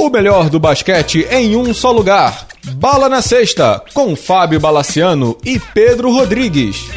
O melhor do basquete em um só lugar. Bala na Sexta, com Fábio Balaciano e Pedro Rodrigues.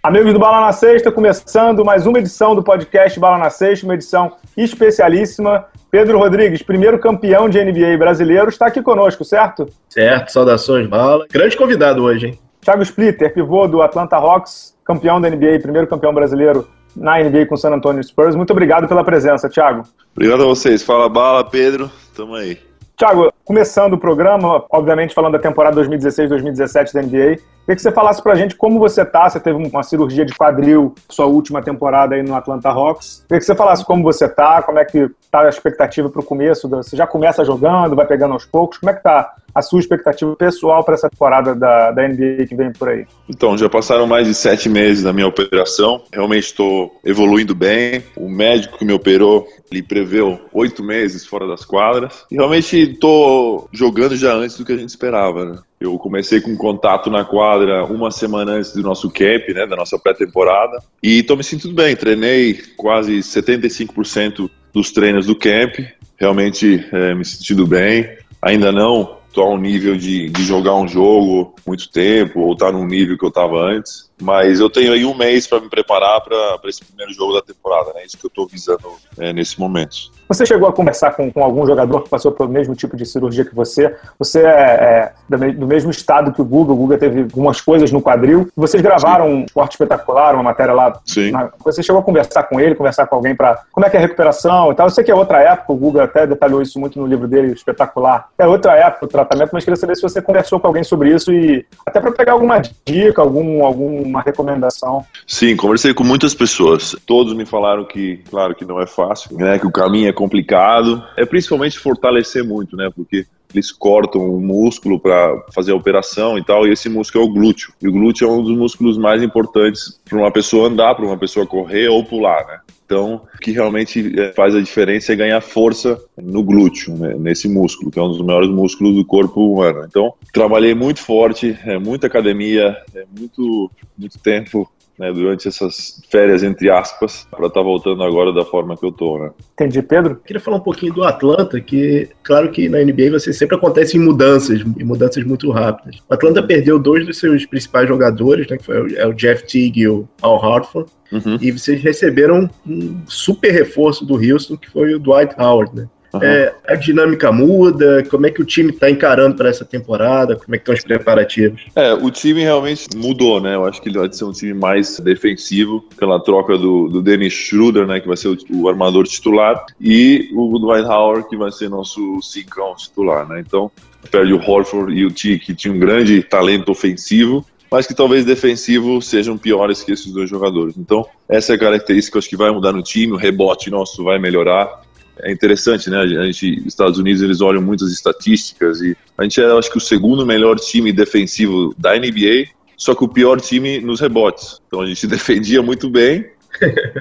Amigos do Bala na Sexta, começando mais uma edição do podcast Bala na Sexta, uma edição especialíssima. Pedro Rodrigues, primeiro campeão de NBA brasileiro, está aqui conosco, certo? Certo, saudações, Bala. Grande convidado hoje, hein? Thiago Splitter, pivô do Atlanta Hawks, campeão da NBA, primeiro campeão brasileiro na NBA com o San Antonio Spurs. Muito obrigado pela presença, Thiago. Obrigado a vocês. Fala bala, Pedro. Tamo aí. Thiago, começando o programa, obviamente falando da temporada 2016-2017 da NBA, queria que você falasse pra gente como você tá, você teve uma cirurgia de quadril sua última temporada aí no Atlanta Hawks. Queria que você falasse como você tá, como é que tá a expectativa pro começo, você já começa jogando, vai pegando aos poucos, como é que tá a sua expectativa pessoal para essa temporada da, da NBA que vem por aí? Então, já passaram mais de sete meses da minha operação. Realmente estou evoluindo bem. O médico que me operou, ele preveu oito meses fora das quadras. E realmente estou jogando já antes do que a gente esperava, né? Eu comecei com contato na quadra uma semana antes do nosso camp, né, da nossa pré-temporada, e estou me sentindo bem. Treinei quase 75% dos treinos do camp, realmente é, me sentindo bem. Ainda não estou a um nível de, de jogar um jogo muito tempo, ou tá num nível que eu estava antes. Mas eu tenho aí um mês para me preparar para esse primeiro jogo da temporada, né? Isso que eu estou visando é, nesse momento. Você chegou a conversar com, com, algum jogador que passou pelo mesmo tipo de cirurgia que você? Você é, é do mesmo estado que o Guga. O Guga teve algumas coisas no quadril. Vocês gravaram Sim. um esporte espetacular, uma matéria lá. Sim. Na, você chegou a conversar com ele, conversar com alguém para como é que é a recuperação e tal. Eu sei que é outra época. O Guga até detalhou isso muito no livro dele, espetacular. É outra época o tratamento, mas queria saber se você conversou com alguém sobre isso e até para pegar alguma dica, algum, alguma recomendação. Sim, conversei com muitas pessoas. Todos me falaram que, claro, que não é fácil, né? Que o caminho é complicado. É principalmente fortalecer muito, né? Porque eles cortam o músculo para fazer a operação e tal, e esse músculo é o glúteo. E o glúteo é um dos músculos mais importantes para uma pessoa andar, para uma pessoa correr ou pular, né? Então, o que realmente é, faz a diferença é ganhar força no glúteo, né, nesse músculo, que é um dos maiores músculos do corpo humano. Então, trabalhei muito forte, é, muita academia, é muito, muito tempo né, durante essas férias, entre aspas, para estar tá voltando agora da forma que eu tô, né? Entendi, Pedro. Queria falar um pouquinho do Atlanta, que, claro que na NBA você sempre acontecem mudanças, e mudanças muito rápidas. O Atlanta perdeu dois dos seus principais jogadores, né, que foi o, é o Jeff Teague e o Al Hartford, uhum. e vocês receberam um super reforço do Houston, que foi o Dwight Howard, né? Uhum. É, a dinâmica muda? Como é que o time está encarando para essa temporada? Como é que estão os preparativos? É, o time realmente mudou, né? Eu acho que ele vai ser um time mais defensivo pela troca do, do Dennis Schroeder, né? Que vai ser o, o armador titular, e o Dwight Howard, que vai ser nosso cincão titular, né? Então, perde o Horford e o T, que tinha um grande talento ofensivo, mas que talvez defensivo sejam piores que esses dois jogadores. Então, essa é a característica que acho que vai mudar no time, o rebote nosso vai melhorar é interessante, né? A gente, Estados Unidos, eles olham muitas estatísticas e a gente é, acho que, o segundo melhor time defensivo da NBA, só que o pior time nos rebotes. Então a gente defendia muito bem,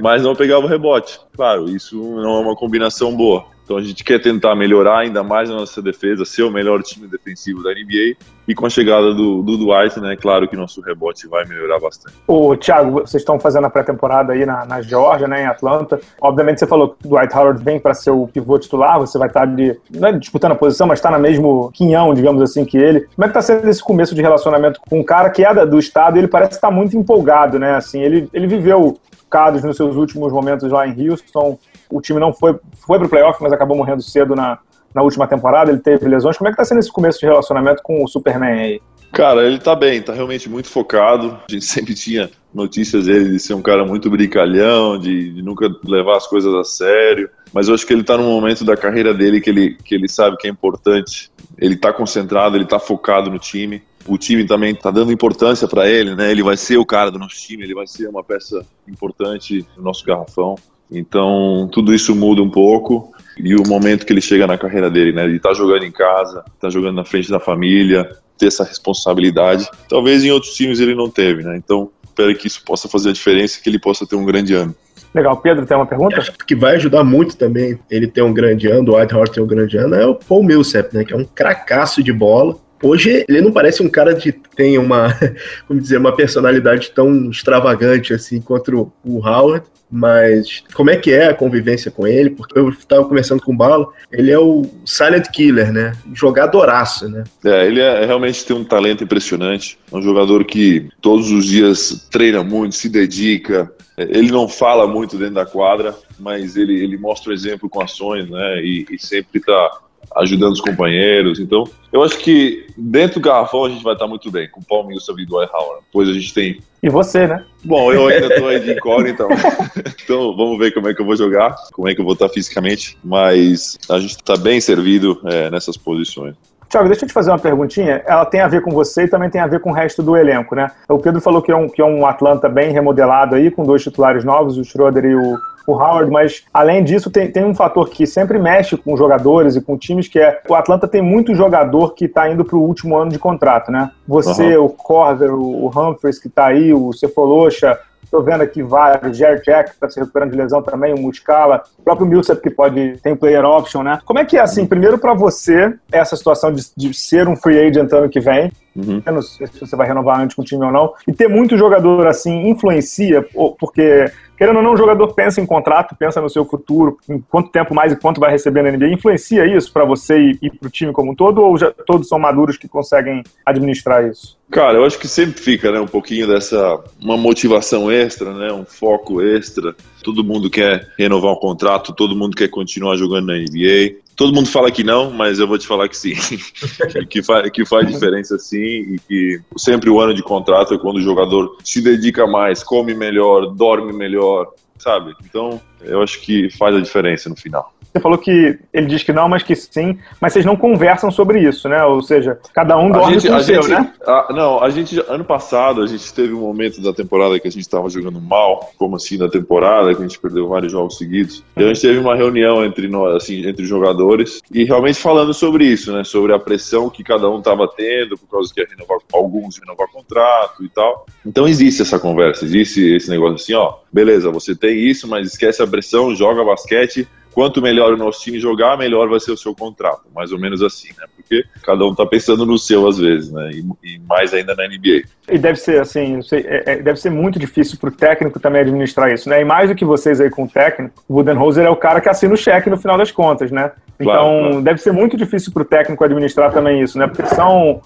mas não pegava o rebote. Claro, isso não é uma combinação boa. Então a gente quer tentar melhorar ainda mais a nossa defesa, ser o melhor time defensivo da NBA. E com a chegada do, do Dwight, né, claro que nosso rebote vai melhorar bastante. O Thiago, vocês estão fazendo a pré-temporada aí na, na né, em Atlanta. Obviamente você falou que o Dwight Howard vem para ser o pivô titular, você vai estar ali, não é disputando a posição, mas está na mesmo quinhão, digamos assim, que ele. Como é que está sendo esse começo de relacionamento com um cara que é do estado ele parece estar muito empolgado, né? Assim, ele, ele viveu casos nos seus últimos momentos lá em Houston, o time não foi, foi pro playoff, mas acabou morrendo cedo na, na última temporada, ele teve lesões. Como é que tá sendo esse começo de relacionamento com o Superman aí? Cara, ele tá bem, tá realmente muito focado. A gente sempre tinha notícias dele de ser um cara muito brincalhão, de, de, nunca levar as coisas a sério. Mas eu acho que ele tá num momento da carreira dele que ele, que ele sabe que é importante. Ele tá concentrado, ele tá focado no time. O time também tá dando importância para ele, né? Ele vai ser o cara do nosso time, ele vai ser uma peça importante no nosso garrafão. Então, tudo isso muda um pouco e o momento que ele chega na carreira dele, né? Estar tá jogando em casa, tá jogando na frente da família, ter essa responsabilidade. Talvez em outros times ele não teve, né? Então, espero que isso possa fazer a diferença e que ele possa ter um grande ano. Legal. Pedro, tem uma pergunta? Acho que vai ajudar muito também ele ter um grande ano, o White Hart ter um grande ano, é o Paul Millsap, né? Que é um cracaço de bola Hoje ele não parece um cara que tem uma, como dizer, uma personalidade tão extravagante assim quanto o Howard, mas como é que é a convivência com ele? Porque eu estava conversando com o Bala, ele é o silent killer, né? Jogadoraço, né? É, ele é, realmente tem um talento impressionante. É um jogador que todos os dias treina muito, se dedica. Ele não fala muito dentro da quadra, mas ele, ele mostra o exemplo com ações, né? E, e sempre está ajudando os companheiros. Então, eu acho que dentro do garrafão a gente vai estar muito bem, com o Paul Millsap e Dwight Howard. Depois a gente tem... E você, né? Bom, eu ainda estou aí de incógnita, então. então vamos ver como é que eu vou jogar, como é que eu vou estar fisicamente, mas a gente está bem servido é, nessas posições. Tiago, deixa eu te fazer uma perguntinha. Ela tem a ver com você e também tem a ver com o resto do elenco, né? O Pedro falou que é um, que é um Atlanta bem remodelado aí, com dois titulares novos, o Schroeder e o, o Howard, mas além disso tem, tem um fator que sempre mexe com jogadores e com times, que é o Atlanta tem muito jogador que está indo para o último ano de contrato, né? Você, uhum. o Corver, o Humphries que está aí, o Cefolosha, Estou vendo aqui vários, Jared Jack, está se recuperando de lesão também, o Muscala, o próprio Millsap, que pode tem player option, né? Como é que é, assim, primeiro para você, essa situação de, de, ser um free agent ano que vem, uhum. eu não sei se você vai renovar antes com o time ou não, e ter muito jogador, assim, influencia, porque querendo ou não, o jogador pensa em contrato, pensa no seu futuro, em quanto tempo mais e quanto vai receber na NBA. Influencia isso para você e, e para o time como um todo, ou já todos são maduros que conseguem administrar isso? Cara, eu acho que sempre fica, né, um pouquinho dessa uma motivação extra, né, um foco extra. Todo mundo quer renovar um contrato, todo mundo quer continuar jogando na NBA. Todo mundo fala que não, mas eu vou te falar que sim, que, faz, que faz diferença sim e que sempre o ano de contrato é quando o jogador se dedica mais, come melhor, dorme melhor, sabe? Então, eu acho que faz a diferença no final. Você falou que ele diz que não, mas que sim, mas vocês não conversam sobre isso, né? Ou seja, cada um dorme gente, com o seu, gente, né? A, não, a gente, ano passado, a gente teve um momento da temporada que a gente estava jogando mal, como assim, na temporada, que a gente perdeu vários jogos seguidos. E a gente teve uma reunião entre nós, assim, entre jogadores, e realmente falando sobre isso, né? Sobre a pressão que cada um estava tendo, por causa que renovar, alguns renovar contrato e tal. Então existe essa conversa, existe esse negócio assim, ó, beleza, você tem isso, mas esquece a pressão, joga basquete, quanto melhor o nosso time jogar, melhor vai ser o seu contrato. Mais ou menos assim, né? Porque cada um tá pensando no seu às vezes, né? E, e mais ainda na NBA. E deve ser assim, sei, é, é, deve ser muito difícil pro técnico também administrar isso, né? E mais do que vocês aí com o técnico, o Budenholzer é o cara que assina o cheque no final das contas, né? Então, claro, claro. deve ser muito difícil para o técnico administrar também isso, né? Porque são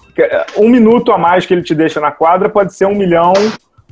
um minuto a mais que ele te deixa na quadra pode ser um milhão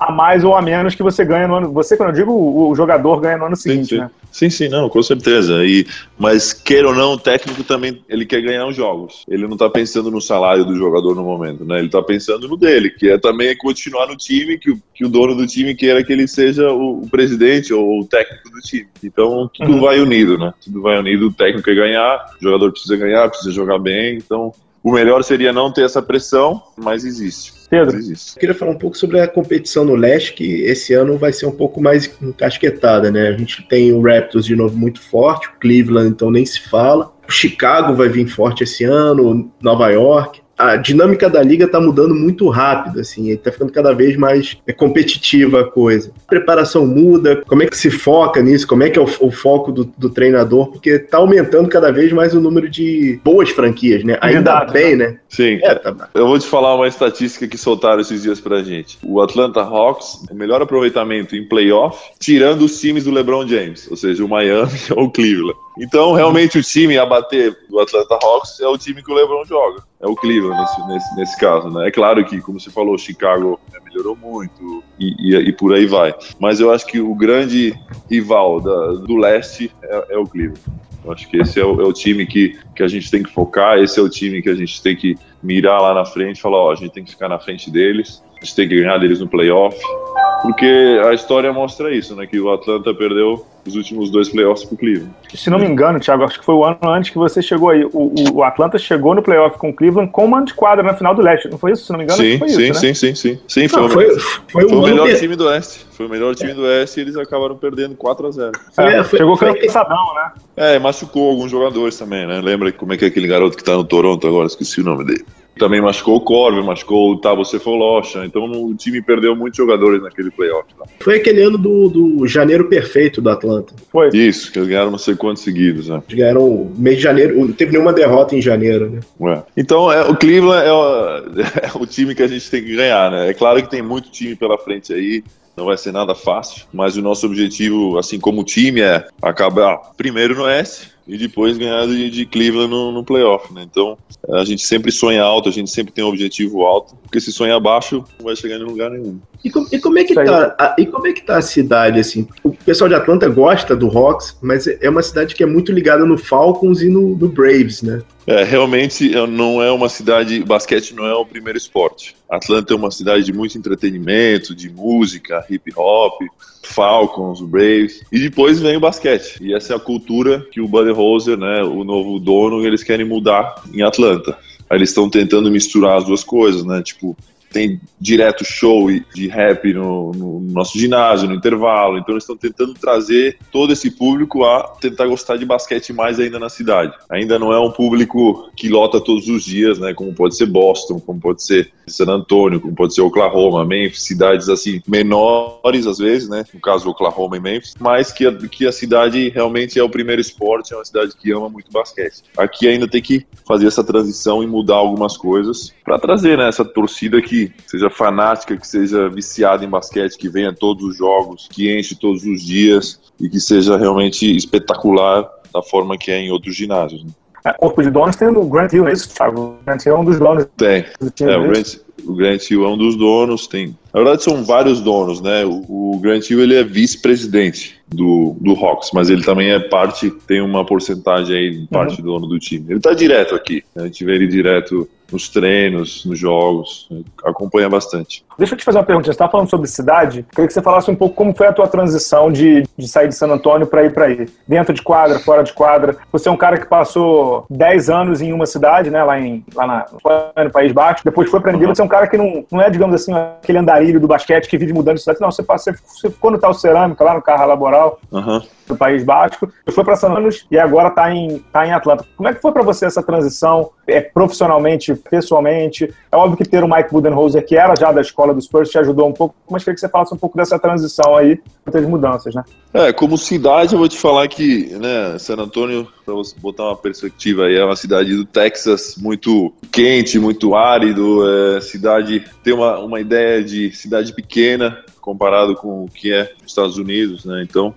a mais ou a menos que você ganha no ano. Você, quando eu digo, o, jogador ganha no ano seguinte, sim, sim. né? Sim, sim, não, com certeza. E, mas, queira ou não, o técnico também ele quer ganhar os jogos. Ele não está pensando no salário do jogador no momento, né? Ele está pensando no dele, que é também continuar no time, que o, que o dono do time queira que ele seja o, o presidente ou o técnico do time. Então, tudo uhum. vai unido, né? Tudo vai unido, o técnico quer ganhar, o jogador precisa ganhar, precisa jogar bem, então o melhor seria não ter essa pressão, mas existe. Pedro, existe. eu queria falar um pouco sobre a competição no leste, que esse ano vai ser um pouco mais encasquetada, né? A gente tem o Raptors de novo muito forte, o Cleveland então nem se fala. O Chicago vai vir forte esse ano, Nova York a dinâmica da liga tá mudando muito rápido, assim, tá ficando cada vez mais é, competitiva a coisa. A preparação muda, como é que se foca nisso, como é que é o, o foco do, do, treinador, porque tá aumentando cada vez mais o número de boas franquias, né? Ainda Verdade, bem, né? Sim. É, tá... Eu vou te falar uma estatística que soltaram esses dias pra gente. O Atlanta Hawks, o melhor aproveitamento em playoff, tirando os times do LeBron James, ou seja, o Miami ou o Cleveland. Então, realmente, o time a bater do Atlanta Hawks é o time que o LeBron joga. É o Cleveland nesse, nesse, nesse caso, né? É claro que, como você falou, Chicago melhorou muito e, e, e por aí vai. Mas eu acho que o grande rival da, do leste é, é o Cleveland. Eu acho que esse é o, é o, time que, que a gente tem que focar, esse é o time que a gente tem que mirar lá na frente e falar, ó, a gente tem que ficar na frente deles, a gente tem que ganhar deles no playoff, porque a história mostra isso, né, que o Atlanta perdeu os últimos dois playoffs pro Cleveland. Se não me engano, Thiago, acho que foi o ano antes que você chegou aí. O, o Atlanta chegou no playoff com o Cleveland com uma de quadra na final do leste. Não foi isso? Se não me engano, sim, foi sim, isso, sim, né? sim, sim, sim. Foi, não, foi, foi, foi, o melhor time do Oeste. Foi o melhor time é. do Oeste e eles acabaram perdendo 4 a 0 é, Chegou cansadão, né? É, machucou alguns jogadores também, né? Lembra Olha como é que é aquele garoto que tá no Toronto agora, esqueci o nome dele. Também machucou o Corver, machucou o Tabo Cefolosha, então o time perdeu muitos jogadores naquele playoff. Tá? Foi aquele ano do, do janeiro perfeito do Atlanta. Foi. Isso, que eles ganharam não sei quantos seguidos, né? Eles ganharam mês de janeiro, não teve nenhuma derrota em janeiro, né? É. Então, é, o Cleveland é o, é o time que a gente tem que ganhar, né? É claro que tem muito time pela frente aí, não vai ser nada fácil, mas o nosso objetivo, assim como time, é acabar primeiro no S e depois ganhar de, de Cleveland no, no playoff, né? Então, a gente sempre sonha alto, a gente sempre tem um objetivo alto, porque se sonha baixo, não vai chegar em lugar nenhum. E, com, e como é que tá, a, e como é que tá a cidade, assim? O pessoal de Atlanta gosta do Hawks, mas é uma cidade que é muito ligada no Falcons e no, no Braves, né? É, realmente não é uma cidade, basquete não é o primeiro esporte. Atlanta é uma cidade de muito entretenimento, de música, hip hop, Falcons, Braves, e depois vem o basquete. E essa é a cultura que o Buddy Roser, né, o novo dono, eles querem mudar em Atlanta. Aí eles estão tentando misturar as duas coisas, né? Tipo, tem direto show de rap no, no, nosso ginásio, no intervalo. Então eles estão tentando trazer todo esse público a tentar gostar de basquete mais ainda na cidade. Ainda não é um público que lota todos os dias, né? Como pode ser Boston, como pode ser San Antonio, como pode ser Oklahoma, Memphis, cidades assim menores às vezes, né? No caso Oklahoma e Memphis, mas que a, que a cidade realmente é o primeiro esporte, é uma cidade que ama muito basquete. Aqui ainda tem que fazer essa transição e mudar algumas coisas para trazer né, essa torcida que seja fanática, que seja viciada em basquete, que venha todos os jogos, que enche todos os dias e que seja realmente espetacular da forma que é em outros ginásios. Né? É, corpo de donos tem o Grant Hill, é isso, Thiago? O Grant Hill é um dos donos. Tem. É, o, Grant, o Grant Hill é um dos donos, tem. Na verdade, são vários donos, né? O, o Grant Hill ele é vice-presidente do, do Hawks, mas ele também é parte, tem uma porcentagem aí, parte uhum. dono do time. Ele tá direto aqui, né? a gente vê ele direto nos treinos, nos jogos, acompanha bastante. Deixa eu te fazer uma pergunta. Você estava falando sobre cidade. Queria que você falasse um pouco como foi a tua transição de, de sair de San Antônio para ir para aí. Dentro de quadra, fora de quadra. Você é um cara que passou 10 anos em uma cidade, né? Lá, em, lá na, no País Baixo. Depois foi para uhum. Você é um cara que não, não é, digamos assim, aquele andarilho do basquete que vive mudando de cidade. Não, você, você, você ficou no tal cerâmica, lá no carro laboral. Uhum do País Basco, foi para San Anos e agora está em, tá em Atlanta. Como é que foi para você essa transição, é, profissionalmente, pessoalmente? É óbvio que ter o Mike Budenholzer, que era já da escola dos Spurs, te ajudou um pouco, mas queria que você falasse um pouco dessa transição aí, muitas mudanças, né? É, como cidade, eu vou te falar que, né, San Antônio, para você botar uma perspectiva aí, é uma cidade do Texas muito quente, muito árido, é, cidade, tem uma, uma ideia de cidade pequena comparado com o que é os Estados Unidos, né, então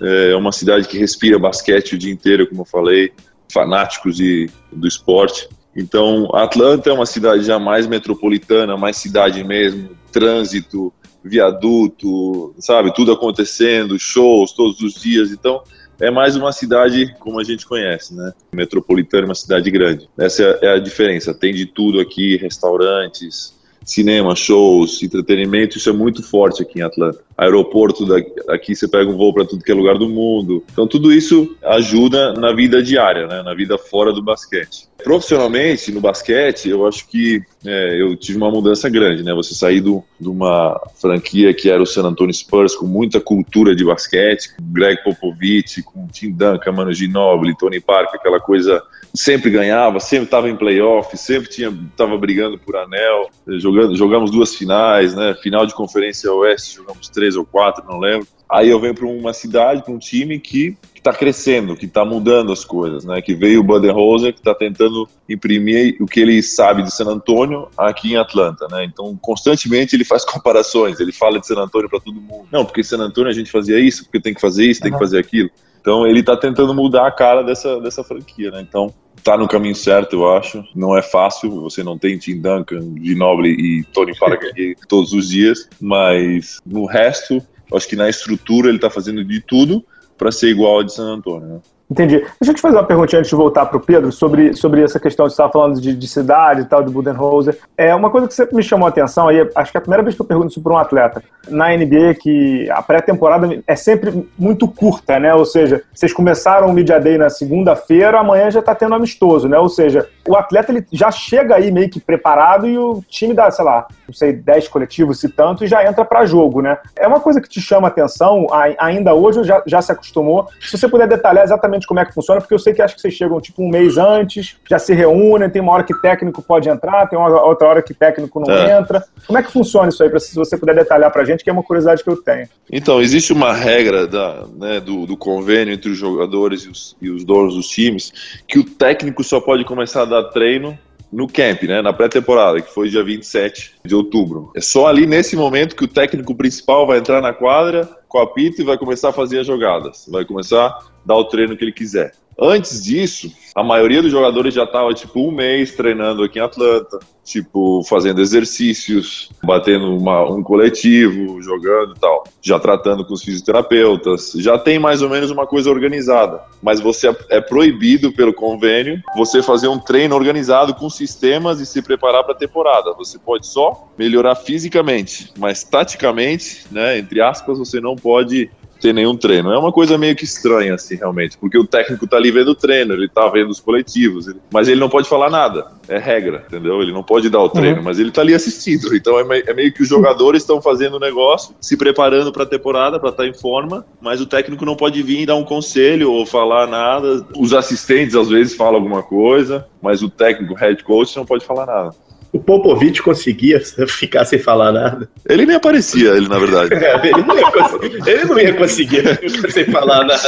é uma cidade que respira basquete o dia inteiro, como eu falei, fanáticos de, do esporte. Então, Atlanta é uma cidade já mais metropolitana, mais cidade mesmo, trânsito, viaduto, sabe, tudo acontecendo, shows todos os dias. Então, é mais uma cidade como a gente conhece, né? Metropolitana, uma cidade grande. Essa é a diferença. Tem de tudo aqui, restaurantes, cinema, shows, entretenimento, isso é muito forte aqui em Atlanta. Aeroporto daqui, aqui você pega um voo para tudo que é lugar do mundo. Então tudo isso ajuda na vida diária, né? na vida fora do basquete. Profissionalmente, no basquete, eu acho que é, eu tive uma mudança grande, né? Você sair do, de uma franquia que era o San Antonio Spurs, com muita cultura de basquete, com Greg Popovich, com Tim Duncan, Mano Ginobili, Tony Parker, aquela coisa sempre ganhava, sempre estava em playoff, sempre tinha estava brigando por anel, jogando, jogamos duas finais, né? Final de conferência oeste, jogamos três ou quatro, não lembro. Aí eu venho para uma cidade, para um time que está crescendo, que está mudando as coisas, né? Que veio o Budenholzer, que está tentando imprimir o que ele sabe de San Antônio aqui em Atlanta, né? Então, constantemente ele faz comparações, ele fala de San Antônio para todo mundo. Não, porque em San Antônio a gente fazia isso, porque tem que fazer isso, tem que fazer aquilo. Então, ele está tentando mudar a cara dessa, dessa franquia, né? Então, tá no caminho certo, eu acho. Não é fácil, você não tem Tim Duncan, Ginobili e Tony Parker todos os dias, mas no resto, acho que na estrutura ele tá fazendo de tudo para ser igual ao de San Antônio, né? Entendi. Deixa eu te fazer uma perguntinha antes de voltar para o Pedro sobre, sobre essa questão de você estava falando de, de, cidade e tal, de Budenholzer. É uma coisa que sempre me chamou a atenção, aí acho que é a primeira vez que eu pergunto isso para um atleta. Na NBA, que a pré-temporada é sempre muito curta, né? Ou seja, vocês começaram o Media Day na segunda-feira, amanhã já está tendo amistoso, né? Ou seja, o atleta ele já chega aí meio que preparado e o time dá, sei lá, não sei, 10 coletivos, se tanto, e já entra para jogo, né? É uma coisa que te chama a atenção, ainda hoje já, já se acostumou. Se você puder detalhar exatamente como é que funciona, porque eu sei que acho que vocês chegam tipo um mês antes, já se reúnem, tem uma hora que técnico pode entrar, tem uma outra hora que técnico não é. entra. Como é que funciona isso aí, pra, se você puder detalhar pra gente, que é uma curiosidade que eu tenho. Então, existe uma regra da, né, do, do, convênio entre os jogadores e os, e os donos dos times, que o técnico só pode começar a dar treino no camp, né, na pré-temporada, que foi dia 27 de outubro. É só ali nesse momento que o técnico principal vai entrar na quadra com a pita e vai começar a fazer as jogadas. Vai começar a dar o treino que ele quiser. Antes disso, a maioria dos jogadores já estava tipo um mês treinando aqui em Atlanta, tipo fazendo exercícios, batendo uma, um coletivo, jogando e tal, já tratando com os fisioterapeutas, já tem mais ou menos uma coisa organizada. Mas você é, proibido pelo convênio você fazer um treino organizado com sistemas e se preparar para a temporada. Você pode só melhorar fisicamente, mas taticamente, né, entre aspas, você não pode ter nenhum treino. É uma coisa meio que estranha, assim, realmente, porque o técnico tá ali vendo o treino, ele tá vendo os coletivos, mas ele não pode falar nada. É regra, entendeu? Ele não pode dar o treino, uhum. mas ele tá ali assistindo. Então é, é meio que os jogadores estão fazendo o negócio, se preparando para a temporada, para estar tá em forma, mas o técnico não pode vir e dar um conselho ou falar nada. Os assistentes às vezes falam alguma coisa, mas o técnico, head coach, não pode falar nada. O Popovich conseguia ficar sem falar nada. Ele nem aparecia, ele, na verdade. ele, não ia conseguir, ele não ia conseguir ficar sem falar nada.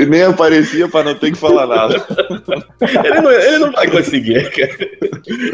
Ele nem aparecia para não ter que falar nada. Ele não, ele não vai conseguir, cara.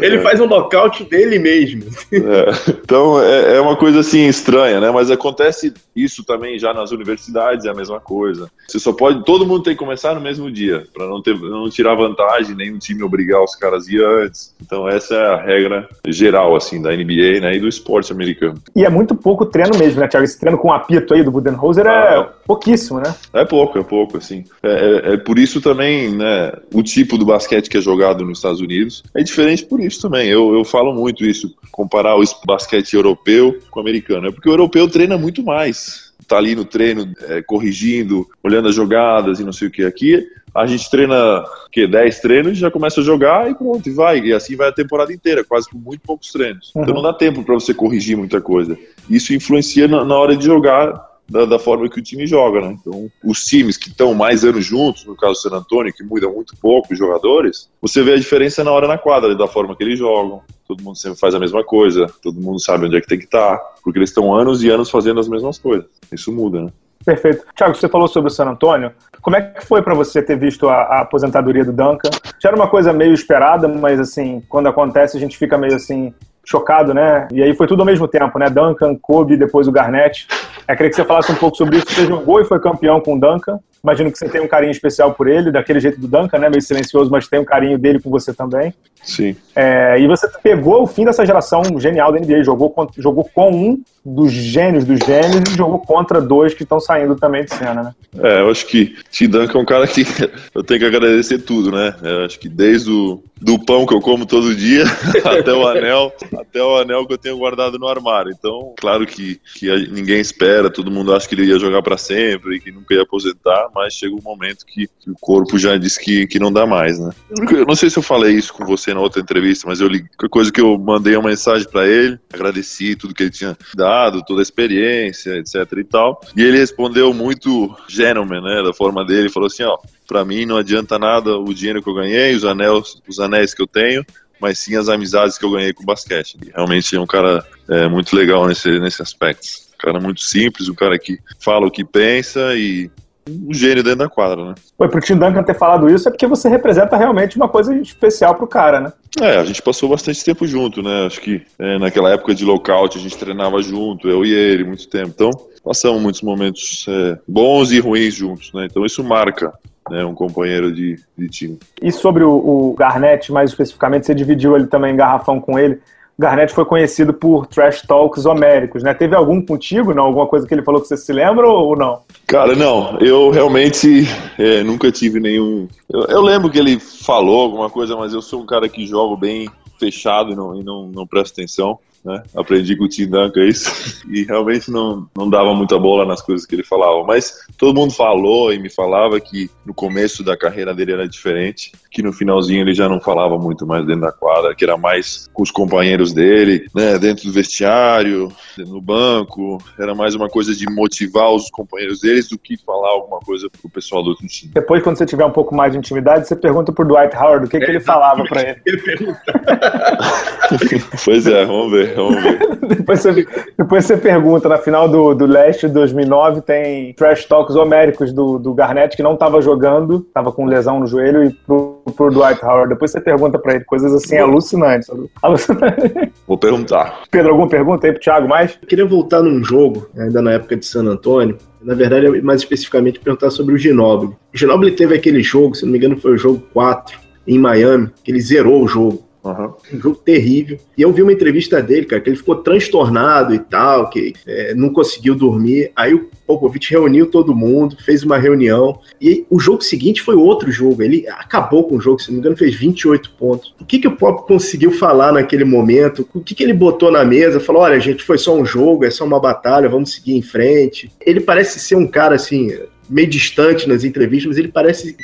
Ele é. faz um nocaute dele mesmo. É. Então é, é, uma coisa assim estranha, né? Mas acontece isso também já nas universidades, é a mesma coisa. Você só pode. Todo mundo tem que começar no mesmo dia, para não, ter, não tirar vantagem, nem o time obrigar os caras a ir antes. Então essa é a regra geral, assim, da NBA né, e do esporte americano. E é muito pouco treino mesmo, né, Thiago? Esse treino com o apito aí do Budenholzer é ah, pouquíssimo, né? É pouco, é pouco, assim. É, é, é, por isso também, né, o tipo do basquete que é jogado nos Estados Unidos é diferente por isso também. Eu, eu falo muito isso, comparar o basquete europeu com o americano. É porque o europeu treina muito mais tá ali no treino, é, corrigindo, olhando as jogadas e não sei o que aqui a gente treina que 10 treinos, já começa a jogar e pronto, e vai. E assim vai a temporada inteira, quase com muito poucos treinos. Uhum. Então não dá tempo para você corrigir muita coisa. Isso influencia na, na hora de jogar da, da, forma que o time joga, né? Então, os times que estão mais anos juntos, no caso do San Antonio, que mudam muito pouco os jogadores, você vê a diferença na hora na quadra, da forma que eles jogam. Todo mundo sempre faz a mesma coisa, todo mundo sabe onde é que tem que estar, tá, porque eles estão anos e anos fazendo as mesmas coisas. Isso muda, né? Perfeito. Tiago, você falou sobre o San Antônio. Como é que foi para você ter visto a, a, aposentadoria do Duncan? Já era uma coisa meio esperada, mas assim, quando acontece a gente fica meio assim chocado, né? E aí foi tudo ao mesmo tempo, né? Duncan, Kobe, depois o Garnett. Eu queria que você falasse um pouco sobre isso. Você jogou e foi campeão com o Duncan. Imagino que você tem um carinho especial por ele, daquele jeito do Duncan, né? Meio silencioso, mas tem um carinho dele com você também. Sim. É, e você pegou o fim dessa geração genial da NBA, jogou, jogou com um dos gênios dos gênios e jogou contra dois que estão saindo também de cena, né? É, eu acho que Tim Duncan é um cara que eu tenho que agradecer tudo, né? Eu acho que desde o do pão que eu como todo dia até o anel, até o anel que eu tenho guardado no armário. Então, claro que, que ninguém espera, todo mundo acha que ele ia jogar para sempre, que nunca ia aposentar, mas chega um momento que, o corpo já diz que, que não dá mais, né? Eu não sei se eu falei isso com você na outra entrevista, mas eu li coisa que eu mandei uma mensagem para ele, agradeci tudo que ele tinha dado, toda a experiência, etc e tal. E ele respondeu muito gentleman, né, da forma dele, falou assim, ó, para mim não adianta nada o dinheiro que eu ganhei, os anéis, os anéis que eu tenho, mas sim as amizades que eu ganhei com o basquete. realmente é um cara é, muito legal nesse, nesse aspecto. Um cara muito simples, um cara que fala o que pensa e um gênio dentro da quadra, né? Foi pro Tim Duncan ter falado isso é porque você representa realmente uma coisa especial pro cara, né? É, a gente passou bastante tempo junto, né? Acho que é, naquela época de lockout a gente treinava junto, eu e ele, muito tempo. Então, passamos muitos momentos é, bons e ruins juntos, né? Então isso marca né, um companheiro de, de time. E sobre o, o Garnett, mais especificamente, você dividiu ele também em garrafão com ele. Garnett foi conhecido por trash talks homéricos, né? Teve algum contigo, não? Alguma coisa que ele falou que você se lembra ou não? Cara, não. Eu realmente é, nunca tive nenhum. Eu, eu, lembro que ele falou alguma coisa, mas eu sou um cara que jogo bem fechado e não, e não, não presto atenção. Né? Aprendi com o Tim Duncan isso e realmente não, não dava muita bola nas coisas que ele falava. Mas todo mundo falou e me falava que no começo da carreira dele era diferente, que no finalzinho ele já não falava muito mais dentro da quadra, que era mais com os companheiros dele, né? Dentro do vestiário, no banco, era mais uma coisa de motivar os companheiros deles do que falar alguma coisa pro pessoal do outro time. Depois, quando você tiver um pouco mais de intimidade, você pergunta pro Dwight Howard o que, é, que ele falava para ele. pois é, vamos ver, vamos ver. depois, você, depois você pergunta, na final do, do Leste de 2009, tem trash talks homéricos do, do Garnett, que não estava jogando, estava com lesão no joelho, e pro, pro Dwight Howard. Depois você pergunta para ele coisas assim alucinantes. alucinantes. Vou perguntar. Pedro, alguma pergunta aí pro Thiago mais? Eu queria voltar num jogo, ainda na época de San Antônio, na verdade, mais especificamente perguntar sobre o Ginobili. O Ginobili teve aquele jogo, se não me engano, foi o jogo 4 em Miami, que ele zerou o jogo. Uhum. Um jogo terrível. E eu vi uma entrevista dele, cara, que ele ficou transtornado e tal, que é, não conseguiu dormir. Aí o Popovich reuniu todo mundo, fez uma reunião. E o jogo seguinte foi outro jogo. Ele acabou com o jogo, se não me engano, fez 28 pontos. O que, que o Pop conseguiu falar naquele momento? O que, que ele botou na mesa? Falou: olha, gente, foi só um jogo, é só uma batalha, vamos seguir em frente. Ele parece ser um cara assim meio distante nas entrevistas, mas ele parece.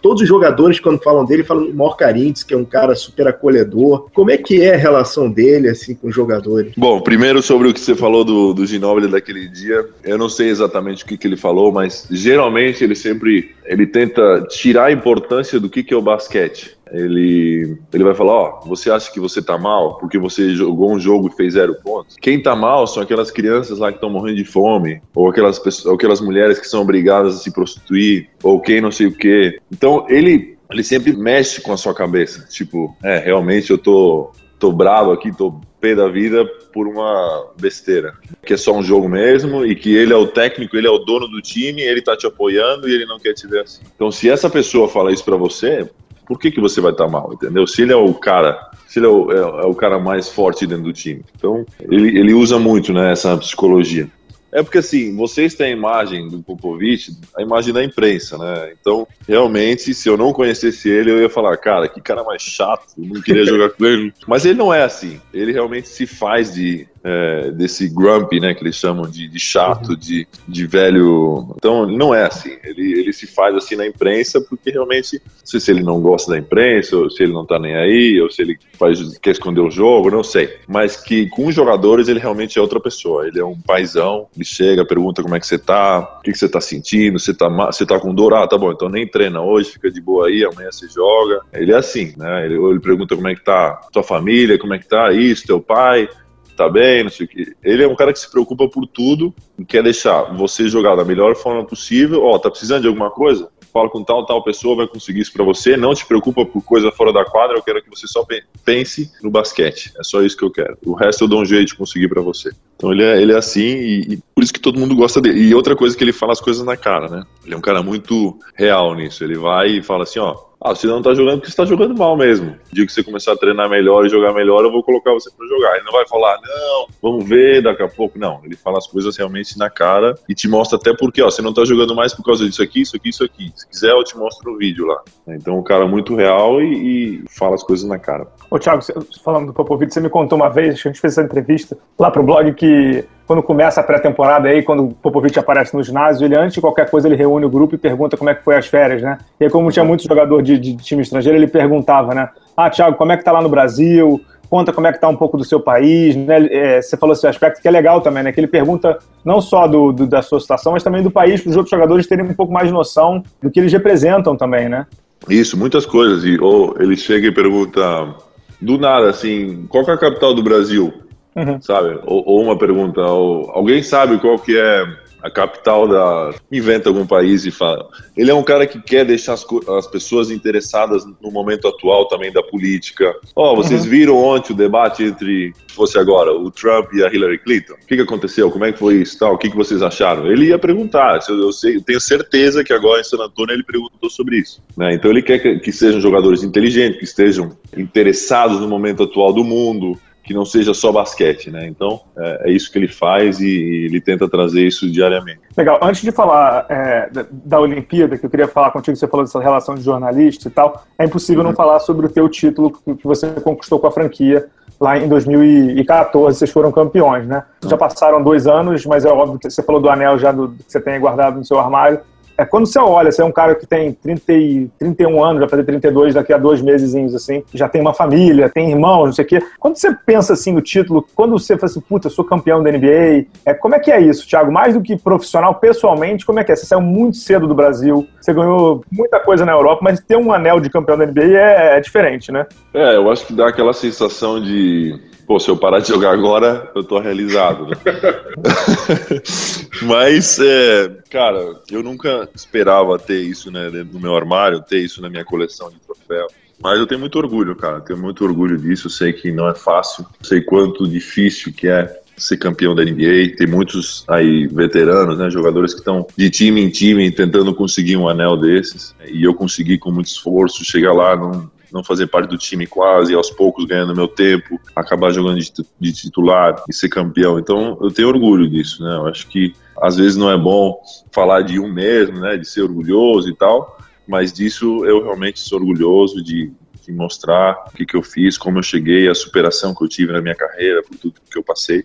Todos os jogadores, quando falam dele, falam o maior carinho, que é um cara super acolhedor. Como é que é a relação dele, assim, com os jogadores? Bom, primeiro sobre o que você falou do, do Ginóbili daquele dia, eu não sei exatamente o que, que ele falou, mas geralmente ele sempre ele tenta tirar a importância do que, que é o basquete ele, ele vai falar, ó, você acha que você tá mal porque você jogou um jogo e fez zero pontos? Quem tá mal são aquelas crianças lá que estão morrendo de fome, ou aquelas, pessoas, ou aquelas mulheres que são obrigadas a se prostituir, ou quem não sei o quê. Então, ele, ele sempre mexe com a sua cabeça. Tipo, é, realmente eu tô, tô bravo aqui, tô pé da vida por uma besteira. Que é só um jogo mesmo e que ele é o técnico, ele é o dono do time, ele tá te apoiando e ele não quer te ver assim. Então, se essa pessoa fala isso para você, por que, que você vai estar mal, entendeu? Se ele é o cara, se ele é o, é, é o cara mais forte dentro do time. Então, ele, ele usa muito né, essa psicologia. É porque assim, vocês têm a imagem do Popovich, a imagem da imprensa, né? Então, realmente, se eu não conhecesse ele, eu ia falar, cara, que cara mais chato, eu não queria jogar com ele. Mas ele não é assim. Ele realmente se faz de é, desse grumpy, né, que eles chamam de, de chato, uhum. de, de velho. Então, não é assim. Ele, ele se faz assim na imprensa porque realmente, não sei se ele não gosta da imprensa, ou se ele não tá nem aí, ou se ele faz, quer esconder o jogo, não sei. Mas que com os jogadores ele realmente é outra pessoa. Ele é um paizão, ele chega, pergunta como é que você tá, o que, que você tá sentindo, você tá, você tá com dor, ah, tá bom, então nem treina hoje, fica de boa aí, amanhã você joga. Ele é assim, né? Ele, ele pergunta como é que tá tua família, como é que tá isso, teu pai tá bem, não sei o que. Ele é um cara que se preocupa por tudo quer deixar você jogar da melhor forma possível. Ó, oh, tá precisando de alguma coisa? Fala com tal, tal pessoa, vai conseguir isso para você. Não te preocupa por coisa fora da quadra, eu quero que você só pense no basquete. É só isso que eu quero. O resto eu dou um jeito de conseguir para você. Então ele é, ele é assim e, e, por isso que todo mundo gosta dele. E outra coisa que ele fala as coisas na cara, né? Ele é um cara muito real nisso. Ele vai e fala assim, ó, ah, você não tá jogando porque você tá jogando mal mesmo. No dia que você começar a treinar melhor e jogar melhor, eu vou colocar você para jogar. Ele não vai falar, não, vamos ver daqui a pouco. Não, ele fala as coisas realmente na cara e te mostra até porque, ó, você não tá jogando mais por causa disso aqui, isso aqui, isso aqui. Se quiser, eu te mostro no vídeo lá. Então, o cara é muito real e, e fala as coisas na cara. Ô, Thiago, falando do Popovich, você me contou uma vez, que a gente fez essa entrevista lá pro blog que quando começa a pré-temporada aí, quando o Popovich aparece no ginásio, ele antes de qualquer coisa ele reúne o grupo e pergunta como é que foi as férias, né? E aí, como tinha muito jogador de, de time estrangeiro, ele perguntava, né? Ah, Thiago, como é que tá lá no Brasil? Conta como é que tá um pouco do seu país, né? É, você falou esse aspecto que é legal também, né? Que ele pergunta não só do, do da sua situação, mas também do país, para os outros jogadores terem um pouco mais de noção do que eles representam também, né? Isso, muitas coisas. E, ou ele chega e pergunta do nada, assim, qual é a capital do Brasil? Uhum. Sabe? Ou, ou, uma pergunta, ou, alguém sabe qual que é a capital da. Inventa algum país e fala. Ele é um cara que quer deixar as, as pessoas interessadas no momento atual também da política. Ó, oh, vocês uhum. viram ontem o debate entre, se fosse agora, o Trump e a Hillary Clinton? O que, que aconteceu? Como é que foi isso? Tal? O que, que vocês acharam? Ele ia perguntar. Eu, eu, sei, eu tenho certeza que agora em San Antonio ele perguntou sobre isso. Né? Então ele quer que, que sejam jogadores inteligentes, que estejam interessados no momento atual do mundo que não seja só basquete, né? Então é, é isso que ele faz e, e, ele tenta trazer isso diariamente. Legal. Antes de falar é, da, da, Olimpíada, que eu queria falar contigo, você falou dessa relação de jornalista e tal, é impossível uhum. não falar sobre o teu título que você conquistou com a franquia lá em 2014 vocês foram campeões, né? Já passaram dois anos, mas é óbvio que você falou do anel já do, que você tem guardado no seu armário. É, quando você olha, você é um cara que tem 30 e, 31 anos, vai fazer 32 daqui a dois meses, assim, já tem uma família, tem irmãos, não sei o quê. Quando você pensa assim no título, quando você fala assim, puta, eu sou campeão da NBA, é, como é que é isso, Thiago? Mais do que profissional, pessoalmente, como é que é? Você saiu muito cedo do Brasil, você ganhou muita coisa na Europa, mas ter um anel de campeão da NBA é, é diferente, né? É, eu acho que dá aquela sensação de pô, se eu parar de jogar agora, eu tô realizado. Né? Mas, é, cara, eu nunca esperava ter isso né, do meu armário, ter isso na minha coleção de troféu. Mas eu tenho muito orgulho, cara. Tenho muito orgulho disso. Eu sei que não é fácil. Sei quanto difícil que é ser campeão da NBA. Tem muitos aí veteranos, né, jogadores que estão de time em time tentando conseguir um anel desses. E eu consegui com muito esforço chegar lá. Não, não fazer parte do time quase, aos poucos ganhando meu tempo, acabar jogando de, titular e ser campeão. Então eu tenho orgulho disso, né? Eu acho que às vezes não é bom falar de um mesmo, né? De ser orgulhoso e tal, mas disso eu realmente sou orgulhoso de, de mostrar o que, que eu fiz, como eu cheguei, a superação que eu tive na minha carreira, por tudo que eu passei.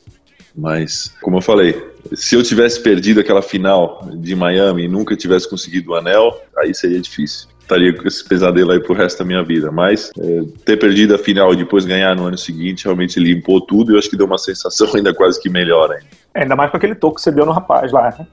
Mas, como eu falei, se eu tivesse perdido aquela final de Miami e nunca tivesse conseguido o anel, aí seria difícil estaria com esse pesadelo aí pro resto da minha vida. Mas é, ter perdido a final e depois ganhar no ano seguinte realmente limpou tudo e eu acho que deu uma sensação ainda quase que melhor ainda. É, ainda mais com aquele toco que você deu no rapaz lá. Né?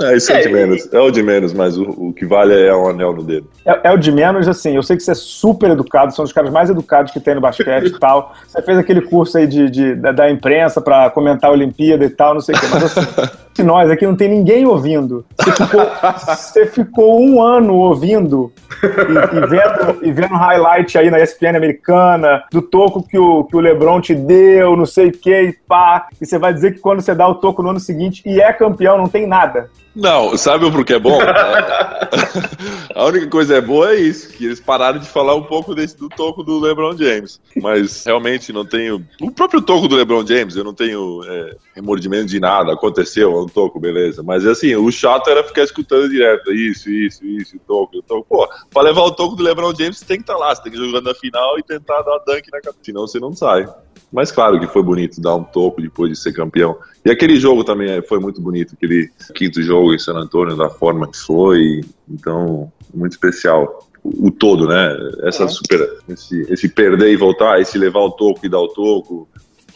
É. é, isso é, de menos. É o de menos, mas o, o que vale é um anel no dedo. É, é, o de menos, assim, eu sei que você é super educado, são os caras mais educados que tem no basquete e tal. Você fez aquele curso aí de, de da, da, imprensa para comentar a Olimpíada e tal, não sei o quê. Mas assim, nós aqui não tem ninguém ouvindo. Você ficou, você ficou um ano ouvindo e, e, vendo, e vendo highlight aí na ESPN americana, do toco que o, que o LeBron te deu, não sei o que, e pá. E você vai dizer que quando você dá o toco no ano seguinte e é campeão, não tem nada. Não, sabe o porquê é bom? a única coisa é boa é isso, que eles pararam de falar um pouco desse, do toco do LeBron James. Mas realmente não tenho. O próprio toco do LeBron James, eu não tenho é, remordimento de nada. Aconteceu, é um toco, beleza. Mas assim, o chato era ficar escutando direto. Isso, isso, isso, toco, toco. Pô, pra levar o toco do LeBron James, você tem que estar tá lá, você tem que jogar na final e tentar dar dunk na cabeça. Senão você não sai. Mas claro que foi bonito dar um toco depois de ser campeão. E aquele jogo também foi muito bonito, aquele quinto jogo em San Antônio, da forma que foi. Então, muito especial. O, o todo, né? Essa é. super. Esse, esse perder e voltar, esse levar o toco e dar o toco,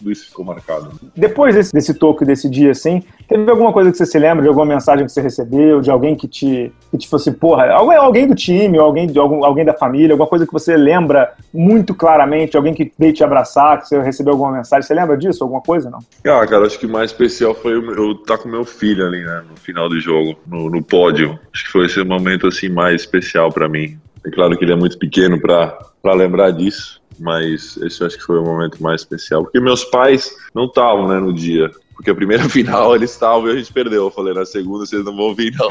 tudo isso ficou marcado. Depois desse, desse toque, desse dia, assim, teve alguma coisa que você se lembra de alguma mensagem que você recebeu, de alguém que te, que te fosse, porra, alguém, alguém do time, alguém, de algum, alguém da família, alguma coisa que você lembra muito claramente, alguém que veio te abraçar, que você recebeu alguma mensagem, você lembra disso, alguma coisa, não? Ah, cara, acho que o mais especial foi eu estar tá com meu filho ali, né, no final do jogo, no, no pódio. Acho que foi esse momento, assim, mais especial para mim. É claro que ele é muito pequeno para lembrar disso, mas esse eu acho que foi o momento mais especial, porque meus pais não estavam, né, no dia. Porque a primeira final eles estavam e a gente perdeu. Eu falei, na segunda vocês não vão vir, não.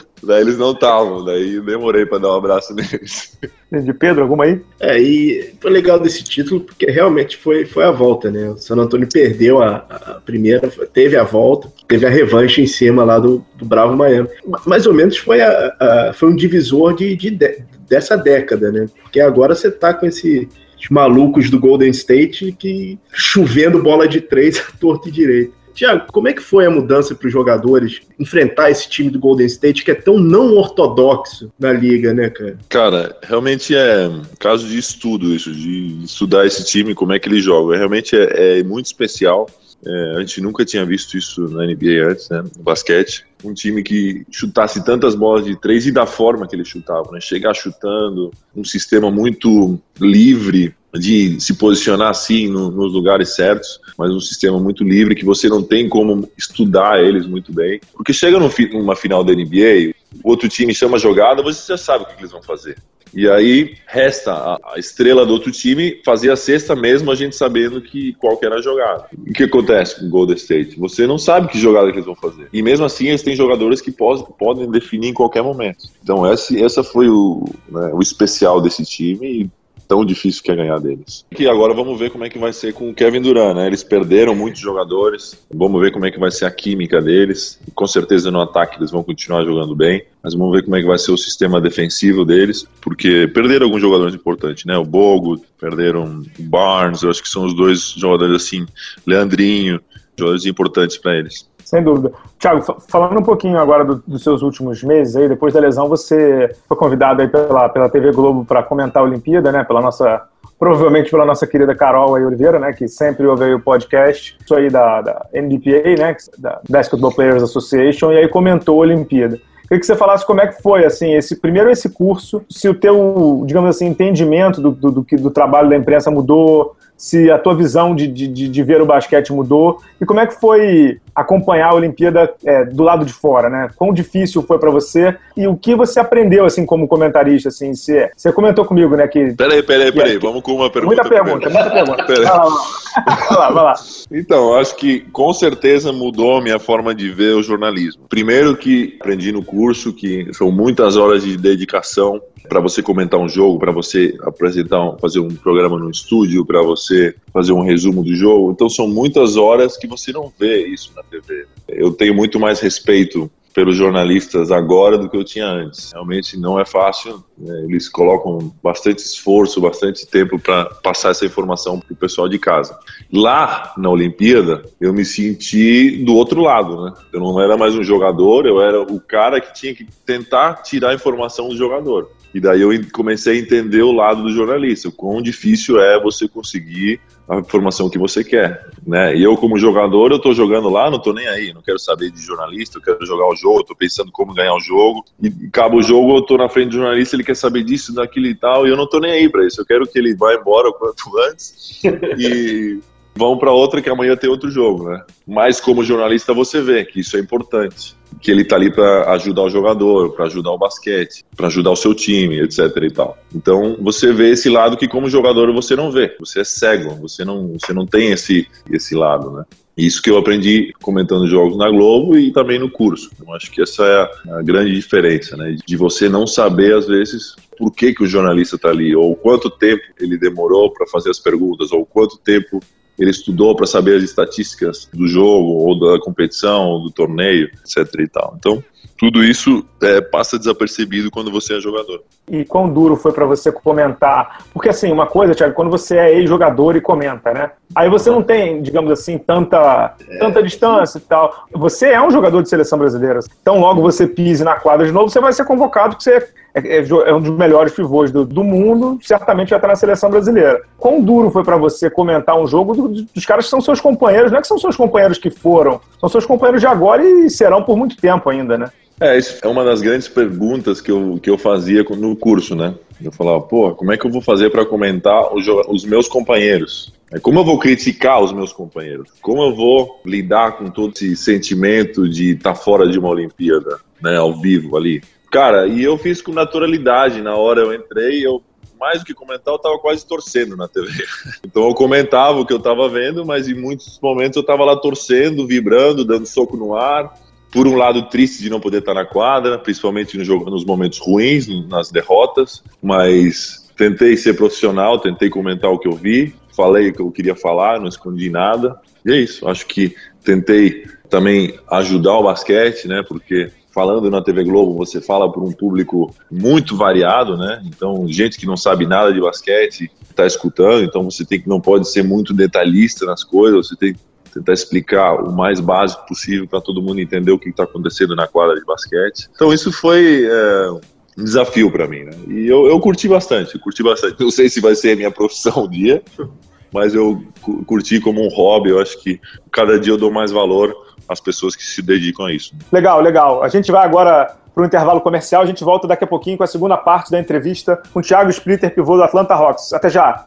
daí eles não estavam, daí demorei para dar um abraço neles. De Pedro, alguma aí? É, e foi legal desse título, porque realmente foi, foi a volta, né? O San Antônio perdeu a, a primeira, teve a volta, teve a revanche em cima lá do, do Bravo Miami. Mais ou menos foi, a, a foi um divisor de, de, de, dessa década, né? Porque agora você tá com esse malucos do Golden State que chovendo bola de três torto e direito. Tiago, como é que foi a mudança para os jogadores enfrentar esse time do Golden State que é tão não ortodoxo na liga, né, cara? Cara, realmente é caso de estudo isso, de estudar esse time, como é que ele joga. Realmente é, é muito especial. É, a gente nunca tinha visto isso na NBA antes, né? No basquete. Um time que chutasse tantas bolas de três e da forma que ele chutava, né? Chegar chutando, um sistema muito livre de se posicionar assim no, nos lugares certos, mas um sistema muito livre que você não tem como estudar eles muito bem. Porque chega numa final da NBA, o outro time chama jogada, você já sabe o que eles vão fazer. E aí resta a, estrela do outro time fazer a cesta mesmo, a gente sabendo que qual que era a jogada. O que acontece com o Golden State? Você não sabe que jogada que eles vão fazer. E mesmo assim, eles têm jogadores que podem definir em qualquer momento. Então, esse, essa foi o, né, o especial desse time. Tão difícil que é ganhar deles. E agora vamos ver como é que vai ser com o Kevin Durant, né? Eles perderam muitos jogadores, vamos ver como é que vai ser a química deles. Com certeza no ataque eles vão continuar jogando bem, mas vamos ver como é que vai ser o sistema defensivo deles, porque perderam alguns jogadores importantes, né? O Bogo, perderam o Barnes, eu acho que são os dois jogadores assim, Leandrinho, jogadores importantes para eles. Sem dúvida. Thiago, falando um pouquinho agora do, dos seus últimos meses aí, depois da lesão, você foi convidado aí pela, pela TV Globo para comentar a Olimpíada, né? Pela nossa, provavelmente pela nossa querida Carol aí Oliveira, né? Que sempre ouve o podcast, isso aí da, da NBPA, né? Da Basketball Players Association, e aí comentou a Olimpíada. Queria que você falasse como é que foi, assim, esse primeiro esse curso, se o teu, digamos assim, entendimento do, do, do, do trabalho da imprensa mudou, se a tua visão de, de, de, ver o basquete mudou e como é que foi acompanhar a Olimpíada é, do lado de fora, né? Quão difícil foi para você e o que você aprendeu assim como comentarista, assim? Você, você comentou comigo, né? Que peraí, peraí, peraí, vamos com uma pergunta. Muita pergunta, muita pergunta. Vai lá, vai lá, vai lá. Então, acho que com certeza mudou a minha forma de ver o jornalismo. Primeiro que aprendi no curso que são muitas horas de dedicação para você comentar um jogo, para você apresentar, fazer um programa no estúdio, para você fazer um resumo do jogo. Então são muitas horas que você não vê isso na TV. Eu tenho muito mais respeito pelos jornalistas agora do que eu tinha antes. Realmente não é fácil. Né? Eles colocam bastante esforço, bastante tempo para passar essa informação para o pessoal de casa. Lá na Olimpíada, eu me senti do outro lado, né? Eu não era mais um jogador, eu era o cara que tinha que tentar tirar a informação do jogador. E daí eu comecei a entender o lado do jornalista, o quão difícil é você conseguir a informação que você quer, né? E eu como jogador, eu tô jogando lá, não tô nem aí, não quero saber de jornalista, eu quero jogar o jogo, tô pensando como ganhar o jogo. E acaba o jogo, eu tô na frente do jornalista, ele quer saber disso, daquilo e tal, e eu não tô nem aí para isso. Eu quero que ele vá embora o quanto antes e vão para outra que amanhã tem outro jogo, né? Mas como jornalista você vê que isso é importante que ele está ali para ajudar o jogador, para ajudar o basquete, para ajudar o seu time, etc e tal. Então você vê esse lado que como jogador você não vê, você é cego, você não, você não tem esse esse lado, né? Isso que eu aprendi comentando jogos na Globo e também no curso. Então, acho que essa é a, a grande diferença, né? De você não saber, às vezes, por que, que o jornalista está ali, ou quanto tempo ele demorou para fazer as perguntas, ou quanto tempo ele estudou para saber as estatísticas do jogo, ou da competição, ou do torneio, etc. e tal. Então, tudo isso é, passa desapercebido quando você é jogador. E quão duro foi para você comentar? Porque assim, uma coisa, Thiago, quando você é ex-jogador e comenta, né? Aí você não tem, digamos assim, tanta, é. tanta distância e tal. Você é um jogador de seleção brasileira. Então, logo você pise na quadra de novo, você vai ser convocado, porque você é, é, é um dos melhores pivôs do, do, mundo, certamente vai estar na seleção brasileira. Quão duro foi para você comentar um jogo do, dos caras que são seus companheiros? Não é que são seus companheiros que foram, são seus companheiros de agora e serão por muito tempo ainda, né? É, isso é uma das grandes perguntas que eu, que eu fazia no curso, né? Eu falava, pô, como é que eu vou fazer para comentar os, os meus companheiros? É, como eu vou criticar os meus companheiros? Como eu vou lidar com todo esse sentimento de estar tá fora de uma Olimpíada, né, ao vivo ali? Cara, e eu fiz com naturalidade. Na hora eu entrei, eu mais do que comentar, eu tava quase torcendo na TV. Então eu comentava o que eu tava vendo, mas em muitos momentos eu tava lá torcendo, vibrando, dando soco no ar por um lado triste de não poder estar na quadra, principalmente no jogo, nos momentos ruins, nas derrotas, mas tentei ser profissional, tentei comentar o que eu vi, falei o que eu queria falar, não escondi nada. E é isso, acho que tentei também ajudar o basquete, né? Porque falando na TV Globo, você fala para um público muito variado, né? Então, gente que não sabe nada de basquete está escutando, então você tem que não pode ser muito detalhista nas coisas, você tem tentar explicar o mais básico possível para todo mundo entender o que está acontecendo na quadra de basquete. Então isso foi é, um desafio para mim, né? E eu, eu curti bastante, curti bastante. Não sei se vai ser a minha profissão um dia, mas eu curti como um hobby. Eu acho que cada dia eu dou mais valor às pessoas que se dedicam a isso. Legal, legal. A gente vai agora para o intervalo comercial. A gente volta daqui a pouquinho com a segunda parte da entrevista com o Thiago Splitter, pivô do Atlanta Hawks. Até já!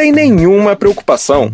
nenhuma preocupação.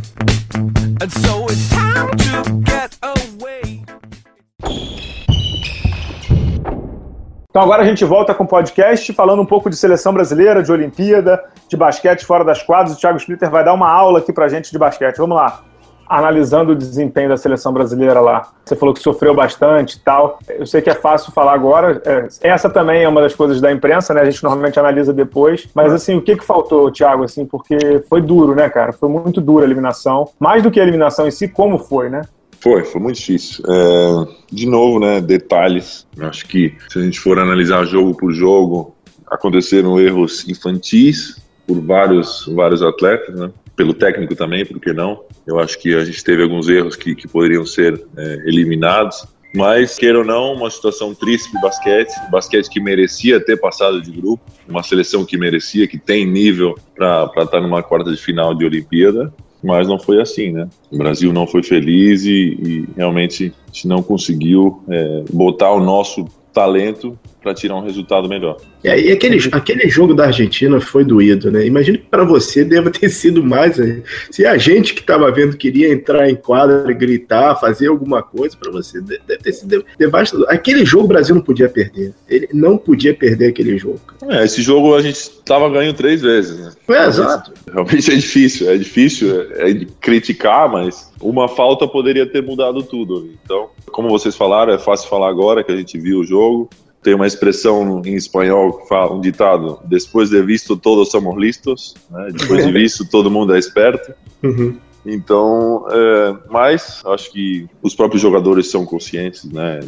Então agora a gente volta com o podcast falando um pouco de seleção brasileira, de Olimpíada, de basquete fora das quadras. O Thiago Splitter vai dar uma aula aqui pra gente de basquete. Vamos lá analisando o desempenho da seleção brasileira lá. Você falou que sofreu bastante e tal. Eu sei que é fácil falar agora. É, essa também é uma das coisas da imprensa, né? A gente normalmente analisa depois. Mas assim, o que que faltou, Thiago? Assim, porque foi duro, né, cara? Foi muito dura a eliminação. Mais do que a eliminação em si, como foi, né? Foi, foi muito difícil. É, de novo, né? Detalhes. Acho que se a gente for analisar jogo por jogo, aconteceram erros infantis por vários, vários atletas, né? pelo técnico também, por que não? Eu acho que a gente teve alguns erros que, que poderiam ser é, eliminados. Mas, queira ou não, uma situação triste de basquete, basquete que merecia ter passado de grupo, uma seleção que merecia, que tem nível para estar numa quarta de final de Olimpíada, mas não foi assim, né? O Brasil não foi feliz e, e realmente a gente não conseguiu é, botar o nosso talento para tirar um resultado melhor. E aquele, aquele jogo da Argentina foi doído, né? Imagino que para você deva ter sido mais. Né? Se a gente que estava vendo queria entrar em quadra, gritar, fazer alguma coisa, para você deve ter sido devastador. Aquele jogo o Brasil não podia perder. Ele não podia perder aquele jogo. É, esse jogo a gente estava ganhando três vezes, né? É, exato. Realmente é difícil. É difícil é, é criticar, mas uma falta poderia ter mudado tudo. Então, como vocês falaram, é fácil falar agora que a gente viu o jogo tem uma expressão em espanhol que fala um ditado: depois de visto todos somos listos, né? depois de visto todo mundo é esperto. Uhum. Então, é, mas acho que os próprios jogadores são conscientes né,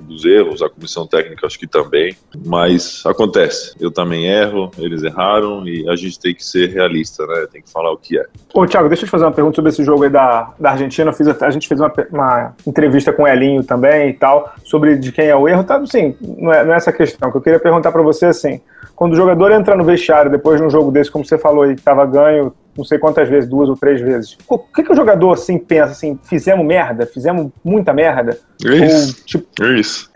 dos erros, a comissão técnica acho que também, mas acontece. Eu também erro, eles erraram e a gente tem que ser realista, né? Tem que falar o que é. Ô, Thiago, deixa eu te fazer uma pergunta sobre esse jogo aí da, da Argentina. Fiz, a gente fez uma, uma entrevista com o Elinho também e tal, sobre de quem é o erro. Tá, sim, não é, não é essa questão. que eu queria perguntar para você assim: quando o jogador entra no vestiário depois de um jogo desse, como você falou que estava ganho não sei quantas vezes, duas ou três vezes. O que, que o jogador assim pensa assim? Fizemos merda? Fizemos muita merda? É isso. Ou, tipo... É isso.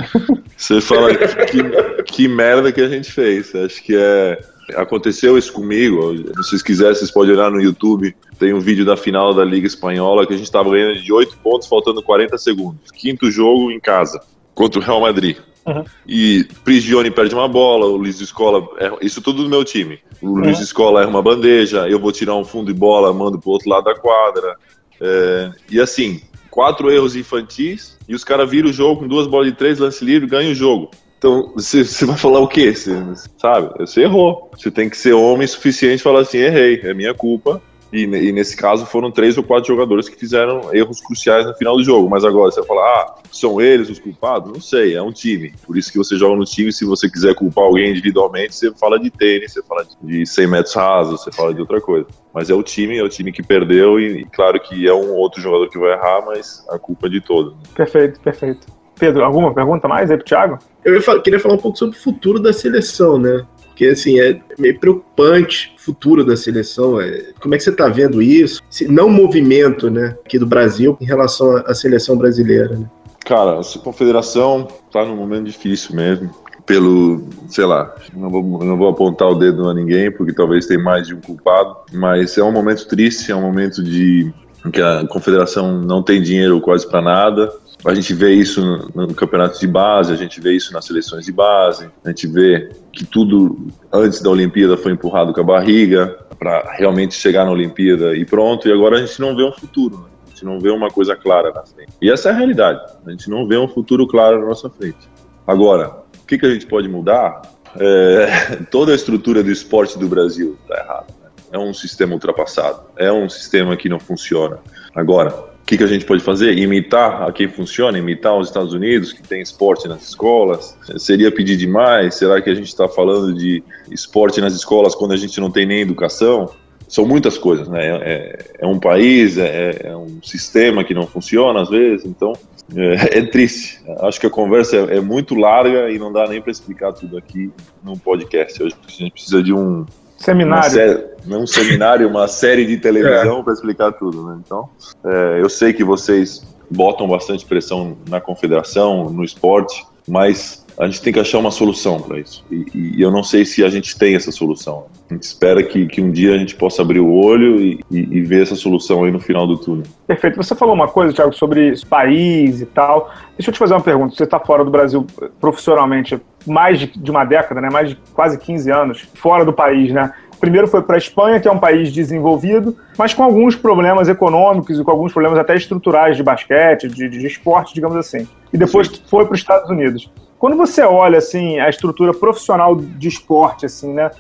Você fala que, que merda que a gente fez. Acho que é. Aconteceu isso comigo. Se vocês quiserem, vocês podem olhar no YouTube. Tem um vídeo da final da Liga Espanhola que a gente estava ganhando de 8 pontos, faltando 40 segundos. Quinto jogo em casa, contra o Real Madrid. Uhum. E Prigione perde uma bola, o Luiz Escola. É, isso tudo do meu time. O uhum. Luiz Escola erra uma bandeja, eu vou tirar um fundo de bola, mando pro outro lado da quadra. É, e assim, quatro erros infantis e os caras viram o jogo com duas bolas de três, lance livre, ganham o jogo. Então, você vai falar o quê? Cê, sabe? Você errou. Você tem que ser homem suficiente e falar assim: errei, é minha culpa. E, e, nesse caso foram três ou quatro jogadores que fizeram erros cruciais no final do jogo. Mas agora você vai falar, ah, são eles os culpados? Não sei, é um time. Por isso que você joga no time. Se você quiser culpar alguém individualmente, você fala de tênis, você fala de 100 metros rasos, você fala de outra coisa. Mas é o time, é o time que perdeu. E, claro que é um outro jogador que vai errar, mas a culpa é de todos. Perfeito, perfeito. Pedro, alguma pergunta mais aí pro Thiago? Eu queria falar um pouco sobre o futuro da seleção, né? Porque, assim, é meio preocupante o futuro da seleção. É, como é que você está vendo isso? Esse não movimento, né, aqui do Brasil em relação à seleção brasileira, né? Cara, a confederação está num momento difícil mesmo. Pelo, sei lá, não vou, não vou apontar o dedo a ninguém, porque talvez tenha mais de um culpado, mas é um momento triste, é um momento de que a confederação não tem dinheiro quase para nada, a gente vê isso no, no campeonato de base, a gente vê isso nas seleções de base, a gente vê que tudo antes da Olimpíada foi empurrado com a barriga para realmente chegar na Olimpíada e pronto. E agora a gente não vê um futuro, né? a gente não vê uma coisa clara na frente. E essa é a realidade. A gente não vê um futuro claro na nossa frente. Agora, o que, que a gente pode mudar? É, toda a estrutura do esporte do Brasil está errada. Né? É um sistema ultrapassado. É um sistema que não funciona. Agora, que, que a gente pode fazer? Imitar quem funciona, imitar os Estados Unidos, que tem esporte nas escolas? Seria pedir demais? Será que a gente está falando de esporte nas escolas quando a gente não tem nem educação? São muitas coisas, né? É, é um país, é, é, um sistema que não funciona às vezes, então é, é triste. Acho que a conversa é, é muito larga e não dá nem para explicar tudo aqui no podcast. Hoje a gente precisa de um, Seminário. Série, um seminário, uma série de televisão é. para explicar tudo. Né? Então, é, eu sei que vocês botam bastante pressão na confederação, no esporte, mas a gente tem que achar uma solução para isso. E, e, eu não sei se a gente tem essa solução. A gente espera que, que um dia a gente possa abrir o olho e, e, e ver essa solução aí no final do túnel. Perfeito. Você falou uma coisa, Thiago, sobre país e tal. Deixa eu te fazer uma pergunta. Você está fora do Brasil profissionalmente mais de uma década, né? mais de quase 15 anos, fora do país, né? Primeiro foi para a Espanha, que é um país desenvolvido, mas com alguns problemas econômicos e com alguns problemas até estruturais de basquete, de, de esporte, digamos assim. E depois Sim. foi para os Estados Unidos. Quando você olha assim a estrutura profissional de esporte, assim, né?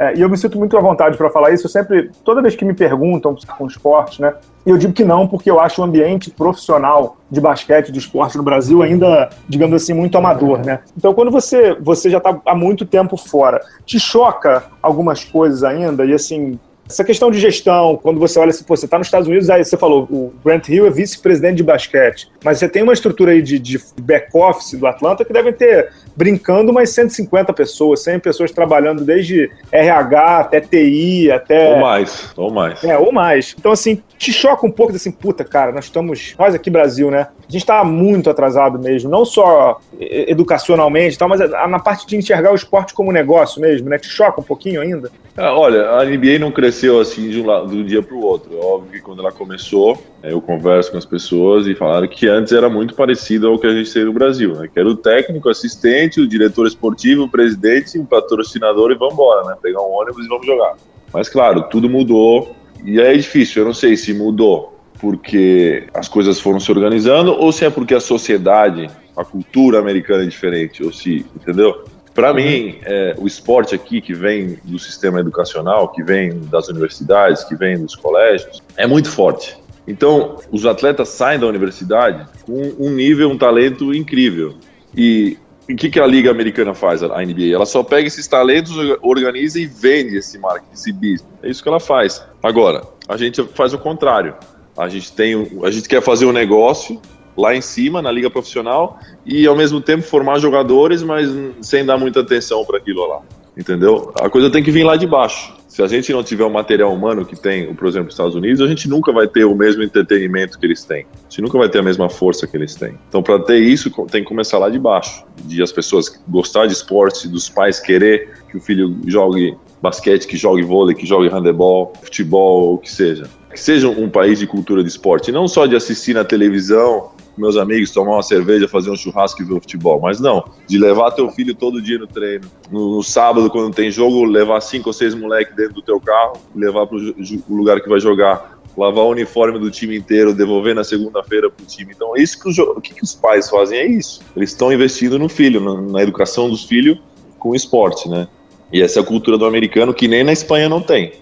É, e eu me sinto muito à vontade para falar isso. Eu sempre, toda vez que me perguntam com esporte, né? Eu digo que não, porque eu acho o ambiente profissional de basquete, de esporte no Brasil ainda, digamos assim, muito amador, né? Então, quando você, você já está há muito tempo fora, te choca algumas coisas ainda? E assim, essa questão de gestão, quando você olha assim, pô, você está nos Estados Unidos, aí você falou, o Grant Hill é vice-presidente de basquete, mas você tem uma estrutura aí de, de back-office do Atlanta que devem ter, brincando, umas 150 pessoas, 100 pessoas trabalhando desde RH até TI, até... Ou mais, ou mais. É, ou mais. Então, assim, te choca um pouco assim, puta, cara, nós estamos, nós aqui Brasil, né? A gente está muito atrasado mesmo, não só educacionalmente, tal, mas na parte de enxergar o esporte como negócio mesmo, né? Te choca um pouquinho ainda? É, olha, a NBA não cresceu assim de um, lado, de um dia para o outro. É óbvio que quando ela começou, é, eu converso com as pessoas e falaram que antes era muito parecido ao que a gente tem no Brasil, né? Que era o técnico, assistente, o diretor esportivo, o presidente, o patrocinador e vamos embora, né? Pegar um ônibus e vamos jogar. Mas claro, tudo mudou e é difícil. Eu não sei se mudou porque as coisas foram se organizando ou se é porque a sociedade, a cultura americana é diferente, ou se, entendeu? Para mim, é, o esporte aqui, que vem do sistema educacional, que vem das universidades, que vem dos colégios, é muito forte. Então, os atletas saem da universidade com um nível, um talento incrível. E o que, que a Liga Americana faz, a NBA? Ela só pega esses talentos, organiza e vende esse marketing, esse business. É isso que ela faz. Agora, a gente faz o contrário. A gente, tem, a gente quer fazer um negócio lá em cima, na liga profissional, e ao mesmo tempo formar jogadores, mas sem dar muita atenção para aquilo lá. Entendeu? A coisa tem que vir lá de baixo. Se a gente não tiver o material humano que tem, por exemplo, os Estados Unidos, a gente nunca vai ter o mesmo entretenimento que eles têm. A gente nunca vai ter a mesma força que eles têm. Então, para ter isso, tem que começar lá de baixo. De as pessoas gostar de esporte, dos pais querer que o filho jogue basquete, que jogue vôlei, que jogue handebol, futebol, o que seja. Que seja um país de cultura de esporte, não só de assistir na televisão com meus amigos, tomar uma cerveja, fazer um churrasco e ver o futebol. Mas não, de levar teu filho todo dia no treino. No, no sábado, quando tem jogo, levar cinco ou seis moleques dentro do teu carro, levar para o lugar que vai jogar lavar o uniforme do time inteiro, devolver na segunda-feira para o time. Então, é isso que, o, o que, que, os pais fazem é isso. Eles estão investindo no filho, na, na, educação dos filhos com o esporte, né? E essa é a cultura do americano que nem na Espanha não tem,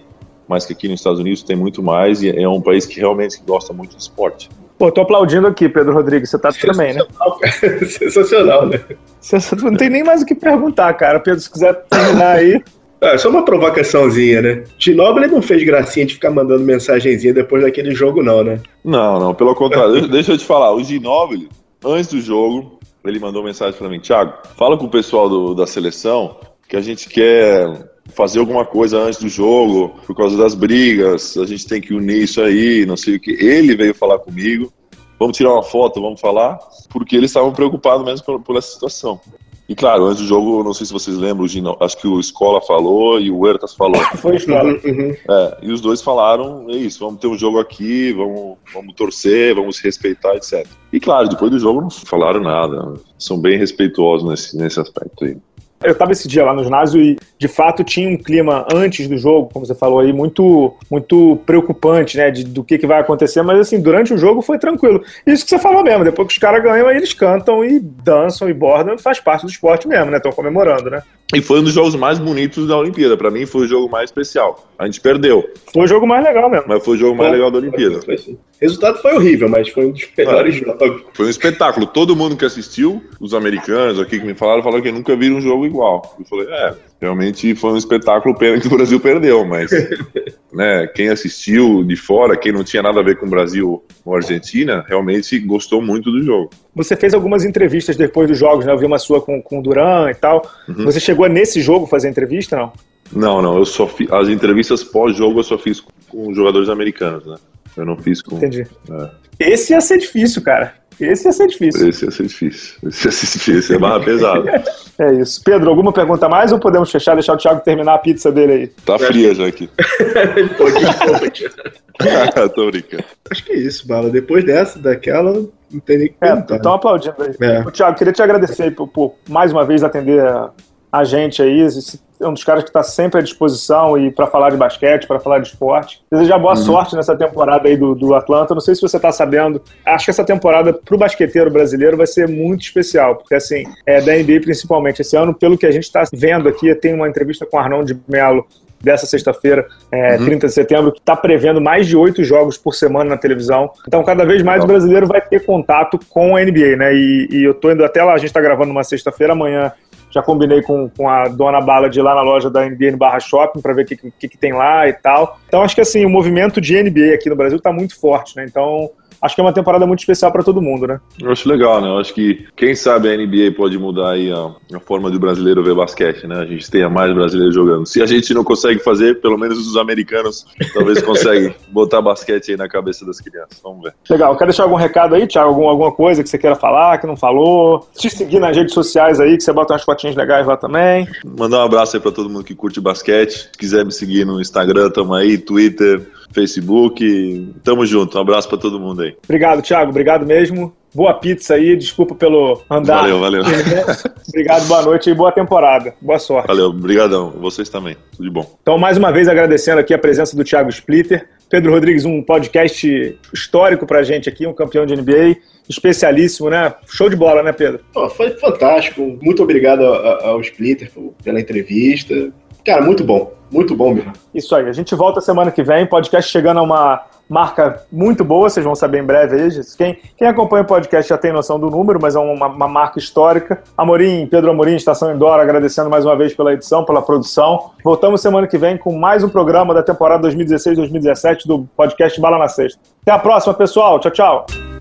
mas que aqui nos Estados Unidos tem muito mais e é um país que realmente gosta muito de esporte. Pô, tô aplaudindo aqui, Pedro Rodrigues. Você tá também, né? Sensacional, né? Não tem nem mais o que perguntar, cara. Pedro, se quiser terminar aí. É, só uma provocaçãozinha, né? Ginóbili não fez gracinha de ficar mandando mensagenzinha depois daquele jogo, não, né? Não, não, pelo contrário. deixa eu te falar, o Ginóbili, antes do jogo, ele mandou mensagem para mim, Thiago, fala com o pessoal do, da seleção que a gente quer fazer alguma coisa antes do jogo, por causa das brigas, a gente tem que unir isso aí, não sei o que. Ele veio falar comigo, vamos tirar uma foto, vamos falar, porque eles estavam preocupados mesmo por, por, essa situação. E claro, antes do jogo, não sei se vocês lembram, acho que o Escola falou e o Huertas falou. Foi Escola. Uhum. É, e os dois falaram, é isso, vamos ter um jogo aqui, vamos, vamos torcer, vamos se respeitar, etc. E claro, depois do jogo não falaram nada, são bem respeituosos nesse, nesse aspecto aí. Eu estava esse dia lá no ginásio e, de fato, tinha um clima antes do jogo, como você falou aí, muito, muito preocupante, né, de, do que, que vai acontecer, mas, assim, durante o jogo foi tranquilo. Isso que você falou mesmo, depois que os caras ganham, aí eles cantam e dançam e bordam, faz parte do esporte mesmo, né, estão comemorando, né? E foi um dos jogos mais bonitos da Olimpíada. Para mim, foi o jogo mais especial. A gente perdeu. Foi o jogo mais legal mesmo. Mas foi o jogo mais legal da Olimpíada. O resultado foi horrível, mas foi um dos melhores é. jogos. Foi um espetáculo. Todo mundo que assistiu, os americanos aqui que me falaram, falaram que nunca viram um jogo igual. Eu falei, é, realmente foi um espetáculo, pena que o Brasil perdeu, mas né, quem assistiu de fora, quem não tinha nada a ver com o Brasil ou Argentina, realmente gostou muito do jogo. Você fez algumas entrevistas depois dos jogos, né? Eu vi uma sua com, com o Duran e tal. Uhum. Você chegou nesse jogo fazer entrevista, não? Não, não. Eu só fiz, as entrevistas pós-jogo eu só fiz com jogadores americanos, né? Eu não fiz com. Entendi. É. Esse ia ser difícil, cara. Esse ia ser difícil. Esse ia ser difícil. Esse ia ser difícil, esse é barra pesada. é isso. Pedro, alguma pergunta mais ou podemos fechar, deixar o Thiago terminar a pizza dele aí? Tá fria já aqui. Tô brincando. Acho que é isso, Bala. Depois dessa, daquela, não tem nem que é, Estão aplaudindo aí. É. O Thiago, queria te agradecer por, por mais uma vez atender a gente aí. Esse é um dos caras que está sempre à disposição e para falar de basquete, para falar de esporte. Desejar boa uhum. sorte nessa temporada aí do, do Atlanta. Não sei se você está sabendo, acho que essa temporada para o basqueteiro brasileiro vai ser muito especial, porque assim, é da NBA principalmente. Esse ano, pelo que a gente está vendo aqui, tem uma entrevista com o Arnão de Melo dessa sexta-feira, é, uhum. 30 de setembro, que está prevendo mais de oito jogos por semana na televisão. Então, cada vez mais o brasileiro vai ter contato com a NBA, né? E, e eu tô indo até lá, a gente está gravando uma sexta-feira, amanhã já combinei com, com a dona Bala de ir lá na loja da NBA no Barra Shopping para ver o que, que, que, tem lá e tal. Então acho que assim, o movimento de NBA aqui no Brasil está muito forte, né? Então acho que é uma temporada muito especial para todo mundo, né? Eu acho legal, né? Eu acho que, quem sabe, a NBA pode mudar aí a, a forma do brasileiro ver basquete, né? A gente tenha mais brasileiros jogando. Se a gente não consegue fazer, pelo menos os americanos talvez conseguem botar basquete aí na cabeça das crianças. Vamos ver. Legal. Quer deixar algum recado aí, Thiago? Algum, alguma coisa que você queira falar, que não falou? Te seguir nas redes sociais aí, que você bota umas fotinhas legais lá também. Mandar um abraço aí para todo mundo que curte basquete. Se quiser me seguir no Instagram, tamo aí, Twitter, Facebook. Tamo junto. Um abraço para todo mundo aí. Obrigado, Thiago. Obrigado mesmo. Boa pizza aí. Desculpa pelo andar. Valeu, valeu. Obrigado, boa noite e boa temporada. Boa sorte. Valeu, obrigadão. Vocês também. Tudo de bom. Então, mais uma vez, agradecendo aqui a presença do Thiago Splitter. Pedro Rodrigues, um podcast histórico pra gente aqui, um campeão de NBA especialíssimo, né? Show de bola, né, Pedro? Oh, foi fantástico. Muito obrigado ao Splitter pela entrevista. Cara, muito bom. Muito bom mesmo. Isso aí. A gente volta semana que vem. Podcast chegando a uma marca muito boa, vocês vão saber em breve aí. Quem, quem acompanha o podcast já tem noção do número, mas é uma, uma marca histórica. Amorim, Pedro Amorim, Estação Indoor, agradecendo mais uma vez pela edição, pela produção. Voltamos semana que vem com mais um programa da temporada 2016-2017 do podcast Bala na Sexta. Até a próxima, pessoal. Tchau, tchau.